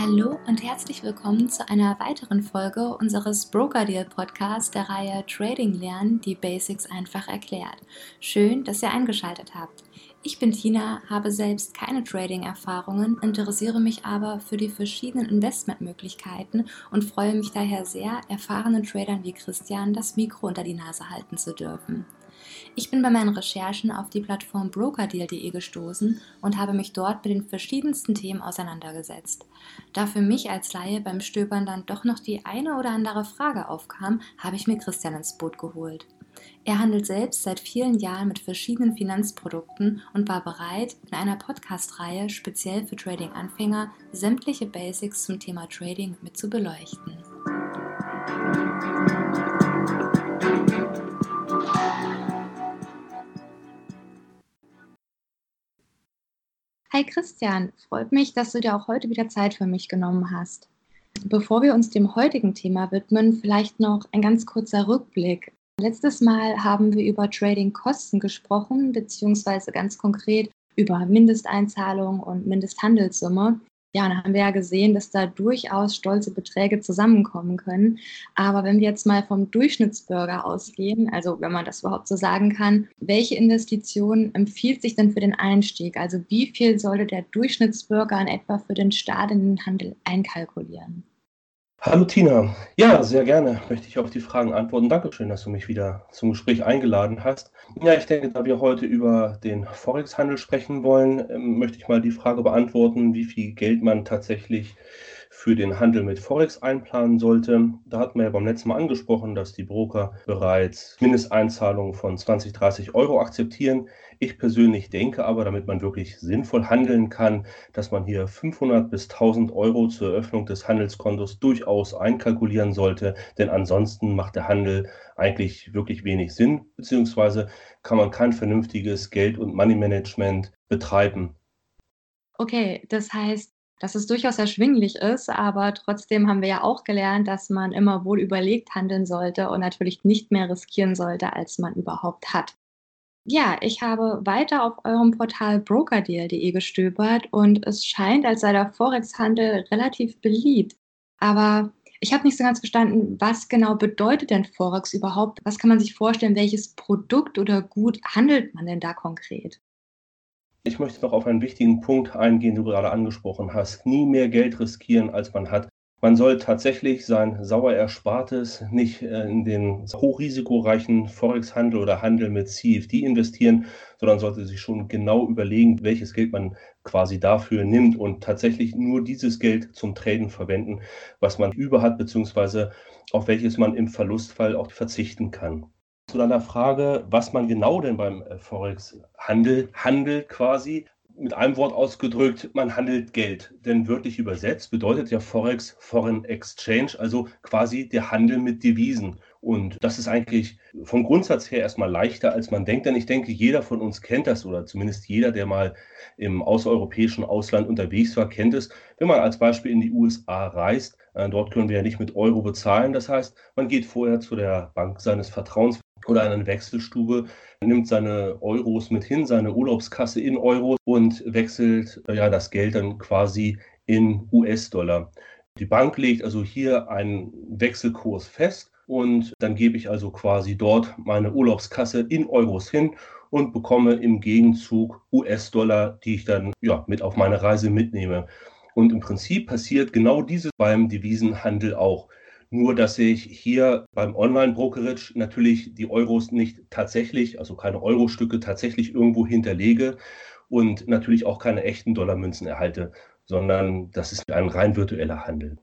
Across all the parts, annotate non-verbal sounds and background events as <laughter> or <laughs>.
Hallo und herzlich willkommen zu einer weiteren Folge unseres Broker Deal Podcasts der Reihe Trading Lernen, die Basics einfach erklärt. Schön, dass ihr eingeschaltet habt. Ich bin Tina, habe selbst keine Trading-Erfahrungen, interessiere mich aber für die verschiedenen Investmentmöglichkeiten und freue mich daher sehr, erfahrenen Tradern wie Christian das Mikro unter die Nase halten zu dürfen. Ich bin bei meinen Recherchen auf die Plattform brokerdeal.de gestoßen und habe mich dort mit den verschiedensten Themen auseinandergesetzt. Da für mich als Laie beim Stöbern dann doch noch die eine oder andere Frage aufkam, habe ich mir Christian ins Boot geholt. Er handelt selbst seit vielen Jahren mit verschiedenen Finanzprodukten und war bereit, in einer Podcast-Reihe speziell für Trading-Anfänger sämtliche Basics zum Thema Trading mit zu beleuchten. Hi Christian, freut mich, dass du dir auch heute wieder Zeit für mich genommen hast. Bevor wir uns dem heutigen Thema widmen, vielleicht noch ein ganz kurzer Rückblick. Letztes Mal haben wir über Trading-Kosten gesprochen, beziehungsweise ganz konkret über Mindesteinzahlung und Mindesthandelssumme. Ja, dann haben wir ja gesehen, dass da durchaus stolze Beträge zusammenkommen können. Aber wenn wir jetzt mal vom Durchschnittsbürger ausgehen, also wenn man das überhaupt so sagen kann, welche Investition empfiehlt sich denn für den Einstieg? Also wie viel sollte der Durchschnittsbürger in etwa für den Start in den Handel einkalkulieren? Hallo Tina. Ja, sehr gerne möchte ich auf die Fragen antworten. Dankeschön, dass du mich wieder zum Gespräch eingeladen hast. Ja, ich denke, da wir heute über den Forex-Handel sprechen wollen, ähm, möchte ich mal die Frage beantworten, wie viel Geld man tatsächlich für den Handel mit Forex einplanen sollte. Da hatten wir ja beim letzten Mal angesprochen, dass die Broker bereits Mindesteinzahlungen von 20, 30 Euro akzeptieren. Ich persönlich denke aber, damit man wirklich sinnvoll handeln kann, dass man hier 500 bis 1000 Euro zur Eröffnung des Handelskontos durchaus einkalkulieren sollte, denn ansonsten macht der Handel eigentlich wirklich wenig Sinn, beziehungsweise kann man kein vernünftiges Geld- und Money-Management betreiben. Okay, das heißt, dass es durchaus erschwinglich ist, aber trotzdem haben wir ja auch gelernt, dass man immer wohl überlegt handeln sollte und natürlich nicht mehr riskieren sollte, als man überhaupt hat. Ja, ich habe weiter auf eurem Portal brokerdeal.de gestöbert und es scheint, als sei der Forex-Handel relativ beliebt. Aber ich habe nicht so ganz verstanden, was genau bedeutet denn Forex überhaupt? Was kann man sich vorstellen? Welches Produkt oder Gut handelt man denn da konkret? Ich möchte noch auf einen wichtigen Punkt eingehen, den du gerade angesprochen hast. Nie mehr Geld riskieren, als man hat. Man soll tatsächlich sein sauer Erspartes nicht äh, in den hochrisikoreichen Forex-Handel oder Handel mit CFD investieren, sondern sollte sich schon genau überlegen, welches Geld man quasi dafür nimmt und tatsächlich nur dieses Geld zum Traden verwenden, was man über hat, beziehungsweise auf welches man im Verlustfall auch verzichten kann zu deiner Frage, was man genau denn beim äh, Forex-Handel handelt quasi. Mit einem Wort ausgedrückt, man handelt Geld. Denn wörtlich übersetzt bedeutet ja Forex Foreign Exchange, also quasi der Handel mit Devisen. Und das ist eigentlich vom Grundsatz her erstmal leichter, als man denkt. Denn ich denke, jeder von uns kennt das oder zumindest jeder, der mal im außereuropäischen Ausland unterwegs war, kennt es. Wenn man als Beispiel in die USA reist, dort können wir ja nicht mit Euro bezahlen. Das heißt, man geht vorher zu der Bank seines Vertrauens oder eine Wechselstube, nimmt seine Euros mit hin, seine Urlaubskasse in Euro und wechselt ja das Geld dann quasi in US-Dollar. Die Bank legt also hier einen Wechselkurs fest und dann gebe ich also quasi dort meine Urlaubskasse in Euros hin und bekomme im Gegenzug US-Dollar, die ich dann ja mit auf meine Reise mitnehme. Und im Prinzip passiert genau dieses beim Devisenhandel auch. Nur, dass ich hier beim Online-Brokerage natürlich die Euros nicht tatsächlich, also keine Euro-Stücke tatsächlich irgendwo hinterlege und natürlich auch keine echten Dollarmünzen erhalte, sondern das ist ein rein virtueller Handel.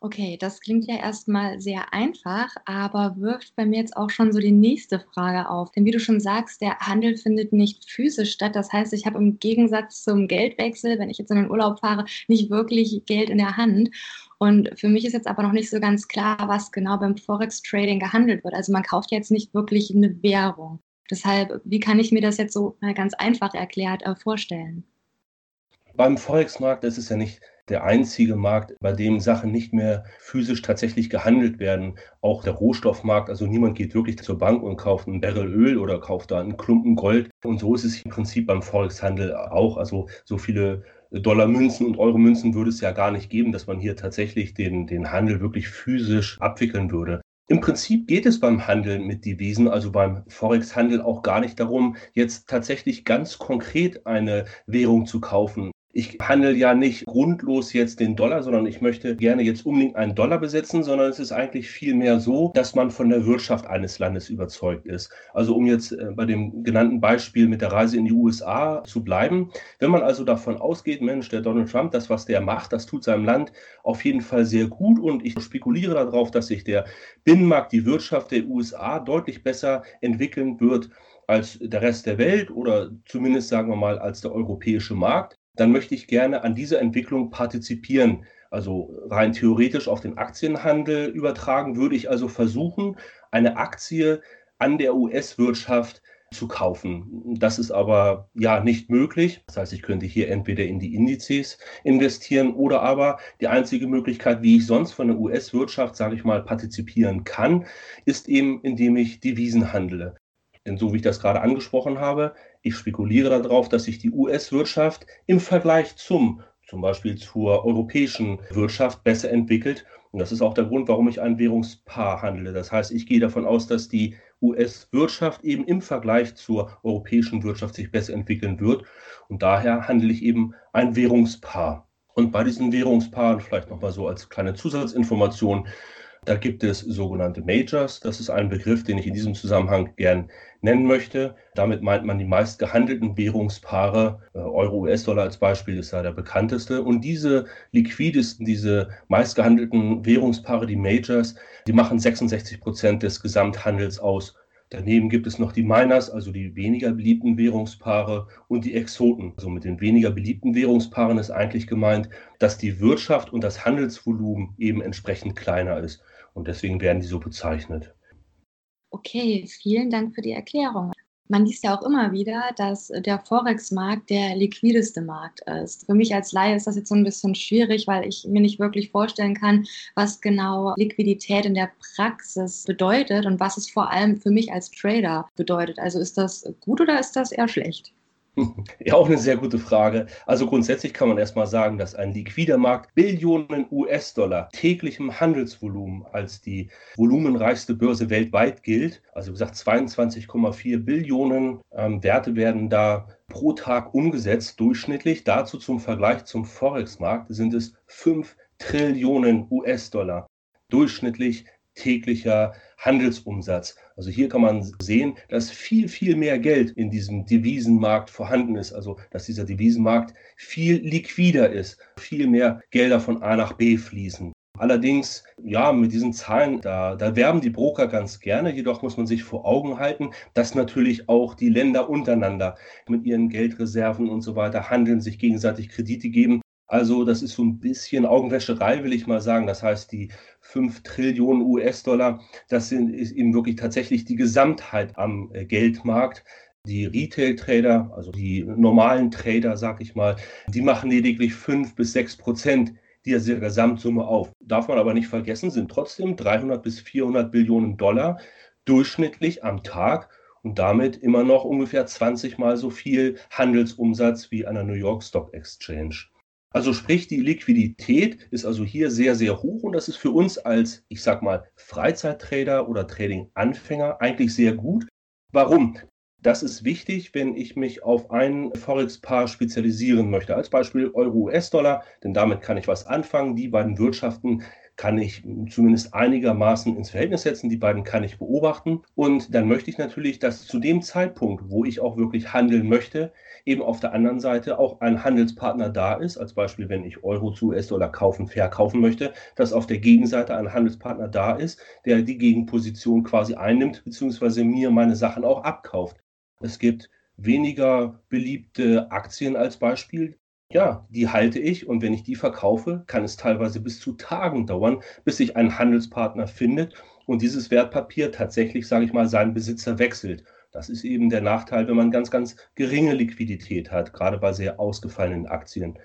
Okay, das klingt ja erstmal sehr einfach, aber wirft bei mir jetzt auch schon so die nächste Frage auf. Denn wie du schon sagst, der Handel findet nicht physisch statt. Das heißt, ich habe im Gegensatz zum Geldwechsel, wenn ich jetzt in den Urlaub fahre, nicht wirklich Geld in der Hand. Und für mich ist jetzt aber noch nicht so ganz klar, was genau beim Forex-Trading gehandelt wird. Also man kauft jetzt nicht wirklich eine Währung. Deshalb, wie kann ich mir das jetzt so ganz einfach erklärt äh, vorstellen? Beim Forex-Markt ist es ja nicht der einzige Markt, bei dem Sachen nicht mehr physisch tatsächlich gehandelt werden. Auch der Rohstoffmarkt, also niemand geht wirklich zur Bank und kauft einen Barrel Öl oder kauft da einen Klumpen Gold. Und so ist es im Prinzip beim Forex-Handel auch. Also so viele Dollarmünzen und Euromünzen würde es ja gar nicht geben, dass man hier tatsächlich den, den Handel wirklich physisch abwickeln würde. Im Prinzip geht es beim Handel mit Devisen, also beim Forex-Handel, auch gar nicht darum, jetzt tatsächlich ganz konkret eine Währung zu kaufen. Ich handle ja nicht grundlos jetzt den Dollar, sondern ich möchte gerne jetzt unbedingt einen Dollar besetzen, sondern es ist eigentlich vielmehr so, dass man von der Wirtschaft eines Landes überzeugt ist. Also um jetzt äh, bei dem genannten Beispiel mit der Reise in die USA zu bleiben, wenn man also davon ausgeht, Mensch, der Donald Trump, das, was der macht, das tut seinem Land auf jeden Fall sehr gut und ich spekuliere darauf, dass sich der Binnenmarkt, die Wirtschaft der USA deutlich besser entwickeln wird als der Rest der Welt oder zumindest sagen wir mal als der europäische Markt dann möchte ich gerne an dieser Entwicklung partizipieren. Also rein theoretisch auf den Aktienhandel übertragen, würde ich also versuchen, eine Aktie an der US-Wirtschaft zu kaufen. Das ist aber ja nicht möglich. Das heißt, ich könnte hier entweder in die Indizes investieren oder aber die einzige Möglichkeit, wie ich sonst von der US-Wirtschaft, sage ich mal, partizipieren kann, ist eben, indem ich Devisen handle. Denn so wie ich das gerade angesprochen habe, ich spekuliere darauf, dass sich die US-Wirtschaft im Vergleich zum zum Beispiel zur europäischen Wirtschaft besser entwickelt. Und das ist auch der Grund, warum ich ein Währungspaar handle. Das heißt, ich gehe davon aus, dass die US-Wirtschaft eben im Vergleich zur europäischen Wirtschaft sich besser entwickeln wird. Und daher handle ich eben ein Währungspaar. Und bei diesen Währungspaaren, vielleicht nochmal so als kleine Zusatzinformation, da gibt es sogenannte Majors. Das ist ein Begriff, den ich in diesem Zusammenhang gern nennen möchte. Damit meint man die meist gehandelten Währungspaare. Äh, Euro, US-Dollar als Beispiel ist da der bekannteste. Und diese liquidesten, diese meist gehandelten Währungspaare, die Majors, die machen 66 Prozent des Gesamthandels aus. Daneben gibt es noch die Miners, also die weniger beliebten Währungspaare und die Exoten. Also mit den weniger beliebten Währungspaaren ist eigentlich gemeint, dass die Wirtschaft und das Handelsvolumen eben entsprechend kleiner ist. Und deswegen werden die so bezeichnet. Okay, vielen Dank für die Erklärung. Man liest ja auch immer wieder, dass der Forex-Markt der liquideste Markt ist. Für mich als Laie ist das jetzt so ein bisschen schwierig, weil ich mir nicht wirklich vorstellen kann, was genau Liquidität in der Praxis bedeutet und was es vor allem für mich als Trader bedeutet. Also ist das gut oder ist das eher schlecht? Ja, auch eine sehr gute Frage. Also grundsätzlich kann man erstmal sagen, dass ein liquider Markt Billionen US-Dollar täglichem Handelsvolumen als die volumenreichste Börse weltweit gilt. Also wie gesagt, 22,4 Billionen ähm, Werte werden da pro Tag umgesetzt, durchschnittlich. Dazu zum Vergleich zum Forex-Markt sind es 5 Trillionen US-Dollar durchschnittlich täglicher Handelsumsatz. Also hier kann man sehen, dass viel, viel mehr Geld in diesem Devisenmarkt vorhanden ist. Also dass dieser Devisenmarkt viel liquider ist, viel mehr Gelder von A nach B fließen. Allerdings, ja, mit diesen Zahlen, da, da werben die Broker ganz gerne. Jedoch muss man sich vor Augen halten, dass natürlich auch die Länder untereinander mit ihren Geldreserven und so weiter handeln, sich gegenseitig Kredite geben. Also das ist so ein bisschen Augenwäscherei, will ich mal sagen. Das heißt, die 5 Trillionen US-Dollar, das sind, ist eben wirklich tatsächlich die Gesamtheit am äh, Geldmarkt. Die Retail-Trader, also die normalen Trader, sag ich mal, die machen lediglich 5 bis 6 Prozent dieser Gesamtsumme auf. Darf man aber nicht vergessen, sind trotzdem 300 bis 400 Billionen Dollar durchschnittlich am Tag und damit immer noch ungefähr 20 mal so viel Handelsumsatz wie an der New York Stock Exchange. Also sprich, die Liquidität ist also hier sehr, sehr hoch und das ist für uns als, ich sag mal, Freizeittrader oder Trading-Anfänger eigentlich sehr gut. Warum? Das ist wichtig, wenn ich mich auf ein Forex-Paar spezialisieren möchte. Als Beispiel Euro-US-Dollar, denn damit kann ich was anfangen. Die beiden Wirtschaften kann ich zumindest einigermaßen ins Verhältnis setzen. Die beiden kann ich beobachten. Und dann möchte ich natürlich, dass zu dem Zeitpunkt, wo ich auch wirklich handeln möchte, eben auf der anderen Seite auch ein Handelspartner da ist. Als Beispiel, wenn ich Euro zu US-Dollar kaufen, verkaufen möchte, dass auf der Gegenseite ein Handelspartner da ist, der die Gegenposition quasi einnimmt, beziehungsweise mir meine Sachen auch abkauft. Es gibt weniger beliebte Aktien als Beispiel. Ja, die halte ich und wenn ich die verkaufe, kann es teilweise bis zu Tagen dauern, bis sich ein Handelspartner findet und dieses Wertpapier tatsächlich, sage ich mal, seinen Besitzer wechselt. Das ist eben der Nachteil, wenn man ganz, ganz geringe Liquidität hat, gerade bei sehr ausgefallenen Aktien.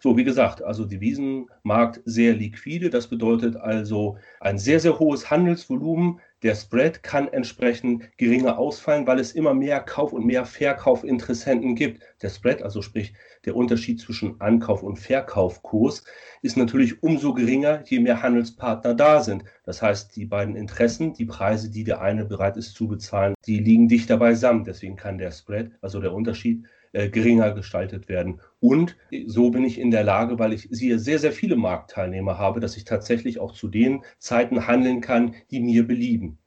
So, wie gesagt, also Devisenmarkt sehr liquide. Das bedeutet also ein sehr, sehr hohes Handelsvolumen, der Spread kann entsprechend geringer ausfallen, weil es immer mehr Kauf- und mehr Verkaufinteressenten gibt. Der Spread, also sprich der Unterschied zwischen Ankauf- und Verkaufkurs, ist natürlich umso geringer, je mehr Handelspartner da sind. Das heißt, die beiden Interessen, die Preise, die der eine bereit ist zu bezahlen, die liegen dichter beisammen. Deswegen kann der Spread, also der Unterschied, äh, geringer gestaltet werden. Und so bin ich in der Lage, weil ich sehr, sehr viele Marktteilnehmer habe, dass ich tatsächlich auch zu den Zeiten handeln kann, die mir belieben.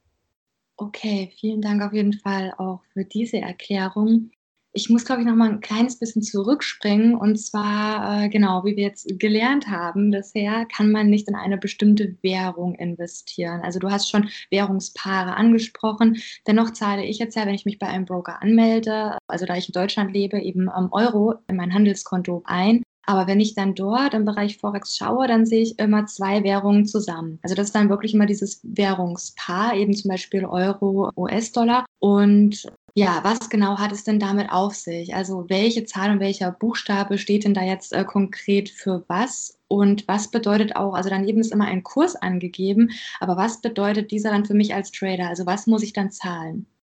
Okay, vielen Dank auf jeden Fall auch für diese Erklärung. Ich muss, glaube ich, noch mal ein kleines bisschen zurückspringen. Und zwar, äh, genau, wie wir jetzt gelernt haben bisher, kann man nicht in eine bestimmte Währung investieren. Also du hast schon Währungspaare angesprochen. Dennoch zahle ich jetzt ja, wenn ich mich bei einem Broker anmelde, also da ich in Deutschland lebe, eben ähm, Euro in mein Handelskonto ein. Aber wenn ich dann dort im Bereich Forex schaue, dann sehe ich immer zwei Währungen zusammen. Also das ist dann wirklich immer dieses Währungspaar, eben zum Beispiel Euro, US-Dollar. Und ja, was genau hat es denn damit auf sich? Also welche Zahl und welcher Buchstabe steht denn da jetzt äh, konkret für was? Und was bedeutet auch, also daneben ist immer ein Kurs angegeben, aber was bedeutet dieser dann für mich als Trader? Also was muss ich dann zahlen? <laughs>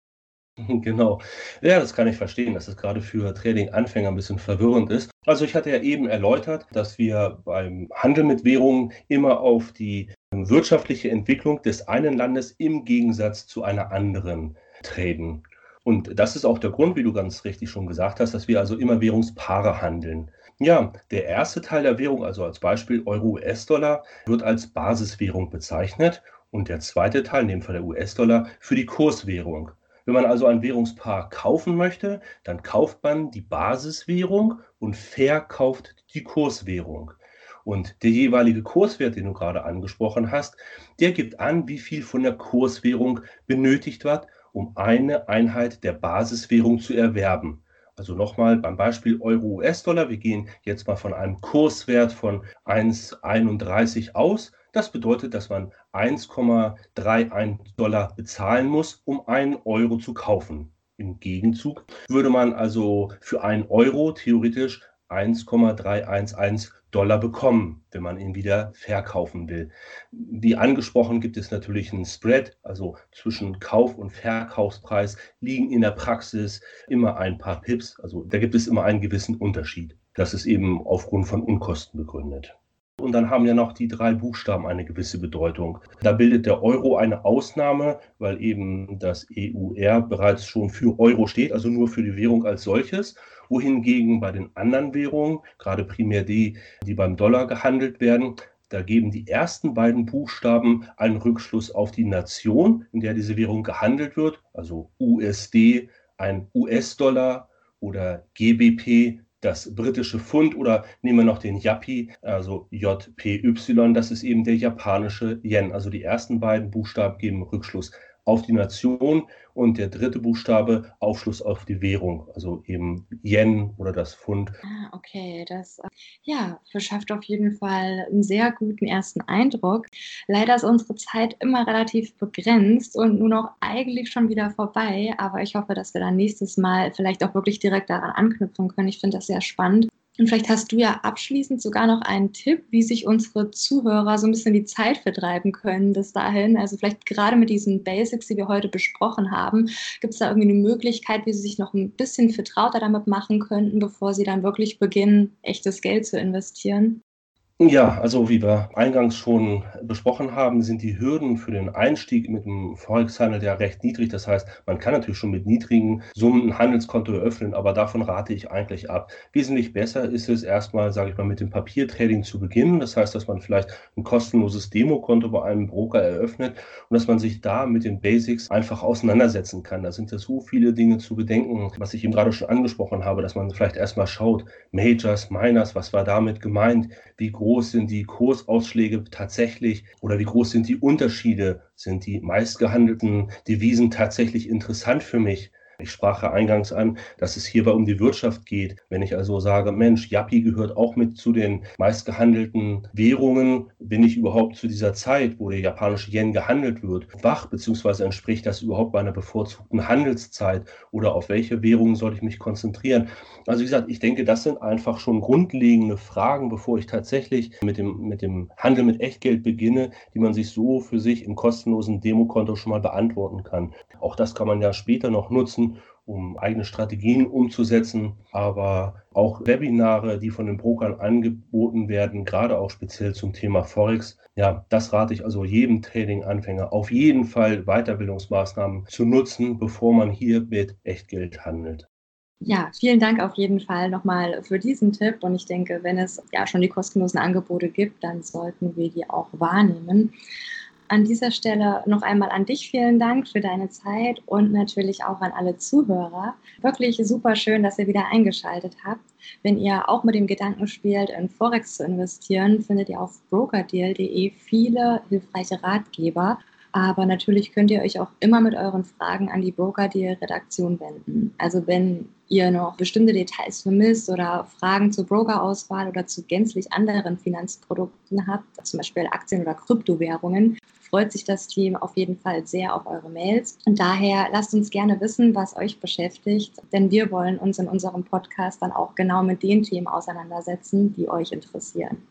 Genau. Ja, das kann ich verstehen, dass es gerade für Trading-Anfänger ein bisschen verwirrend ist. Also ich hatte ja eben erläutert, dass wir beim Handel mit Währungen immer auf die wirtschaftliche Entwicklung des einen Landes im Gegensatz zu einer anderen traden. Und das ist auch der Grund, wie du ganz richtig schon gesagt hast, dass wir also immer Währungspaare handeln. Ja, der erste Teil der Währung, also als Beispiel Euro-US-Dollar, wird als Basiswährung bezeichnet und der zweite Teil, in dem Fall der US-Dollar, für die Kurswährung. Wenn man also ein Währungspaar kaufen möchte, dann kauft man die Basiswährung und verkauft die Kurswährung. Und der jeweilige Kurswert, den du gerade angesprochen hast, der gibt an, wie viel von der Kurswährung benötigt wird um eine Einheit der Basiswährung zu erwerben. Also nochmal beim Beispiel Euro-US-Dollar. Wir gehen jetzt mal von einem Kurswert von 1,31 aus. Das bedeutet, dass man 1,31 Dollar bezahlen muss, um einen Euro zu kaufen. Im Gegenzug würde man also für einen Euro theoretisch 1,311 Dollar bekommen, wenn man ihn wieder verkaufen will. Wie angesprochen gibt es natürlich einen Spread, also zwischen Kauf- und Verkaufspreis liegen in der Praxis immer ein paar Pips, also da gibt es immer einen gewissen Unterschied. Das ist eben aufgrund von Unkosten begründet. Und dann haben ja noch die drei Buchstaben eine gewisse Bedeutung. Da bildet der Euro eine Ausnahme, weil eben das EUR bereits schon für Euro steht, also nur für die Währung als solches. Wohingegen bei den anderen Währungen, gerade primär die, die beim Dollar gehandelt werden, da geben die ersten beiden Buchstaben einen Rückschluss auf die Nation, in der diese Währung gehandelt wird, also USD, ein US-Dollar oder GBP, das britische Pfund oder nehmen wir noch den Yapi, also JPY, das ist eben der japanische Yen. Also die ersten beiden Buchstaben geben Rückschluss auf die Nation und der dritte Buchstabe Aufschluss auf die Währung, also eben Yen oder das Pfund. Ah, okay, das äh, ja, verschafft auf jeden Fall einen sehr guten ersten Eindruck. Leider ist unsere Zeit immer relativ begrenzt und nur noch eigentlich schon wieder vorbei, aber ich hoffe, dass wir dann nächstes Mal vielleicht auch wirklich direkt daran anknüpfen können. Ich finde das sehr spannend. Und vielleicht hast du ja abschließend sogar noch einen Tipp, wie sich unsere Zuhörer so ein bisschen die Zeit vertreiben können bis dahin. Also vielleicht gerade mit diesen Basics, die wir heute besprochen haben, gibt es da irgendwie eine Möglichkeit, wie sie sich noch ein bisschen vertrauter damit machen könnten, bevor sie dann wirklich beginnen, echtes Geld zu investieren? Ja, also wie wir eingangs schon besprochen haben, sind die Hürden für den Einstieg mit dem Forex-Handel ja recht niedrig. Das heißt, man kann natürlich schon mit niedrigen Summen ein Handelskonto eröffnen, aber davon rate ich eigentlich ab. Wesentlich besser ist es erstmal, sage ich mal, mit dem Papiertrading zu beginnen. Das heißt, dass man vielleicht ein kostenloses Demokonto bei einem Broker eröffnet und dass man sich da mit den Basics einfach auseinandersetzen kann. Da sind ja so viele Dinge zu bedenken, was ich eben gerade schon angesprochen habe, dass man vielleicht erstmal schaut, Majors, Miners, was war damit gemeint, wie groß groß sind die Kursausschläge tatsächlich oder wie groß sind die Unterschiede? Sind die meistgehandelten Devisen tatsächlich interessant für mich? Ich sprach ja eingangs an, dass es hierbei um die Wirtschaft geht. Wenn ich also sage, Mensch, Yappi gehört auch mit zu den meistgehandelten Währungen, bin ich überhaupt zu dieser Zeit, wo der japanische Yen gehandelt wird, wach, beziehungsweise entspricht das überhaupt meiner bevorzugten Handelszeit oder auf welche Währungen soll ich mich konzentrieren? Also wie gesagt, ich denke, das sind einfach schon grundlegende Fragen, bevor ich tatsächlich mit dem, mit dem Handel mit Echtgeld beginne, die man sich so für sich im kostenlosen Demokonto schon mal beantworten kann. Auch das kann man ja später noch nutzen, um eigene Strategien umzusetzen, aber auch Webinare, die von den Brokern angeboten werden, gerade auch speziell zum Thema Forex. Ja, das rate ich also jedem Trading-Anfänger auf jeden Fall Weiterbildungsmaßnahmen zu nutzen, bevor man hier mit Echtgeld handelt. Ja, vielen Dank auf jeden Fall nochmal für diesen Tipp. Und ich denke, wenn es ja schon die kostenlosen Angebote gibt, dann sollten wir die auch wahrnehmen. An dieser Stelle noch einmal an dich vielen Dank für deine Zeit und natürlich auch an alle Zuhörer. Wirklich super schön, dass ihr wieder eingeschaltet habt. Wenn ihr auch mit dem Gedanken spielt, in Forex zu investieren, findet ihr auf brokerdeal.de viele hilfreiche Ratgeber. Aber natürlich könnt ihr euch auch immer mit euren Fragen an die Brokerdeal-Redaktion wenden. Also wenn ihr noch bestimmte Details vermisst oder Fragen zur Brokerauswahl oder zu gänzlich anderen Finanzprodukten habt, zum Beispiel Aktien oder Kryptowährungen, freut sich das Team auf jeden Fall sehr auf eure Mails. Und daher lasst uns gerne wissen, was euch beschäftigt, denn wir wollen uns in unserem Podcast dann auch genau mit den Themen auseinandersetzen, die euch interessieren.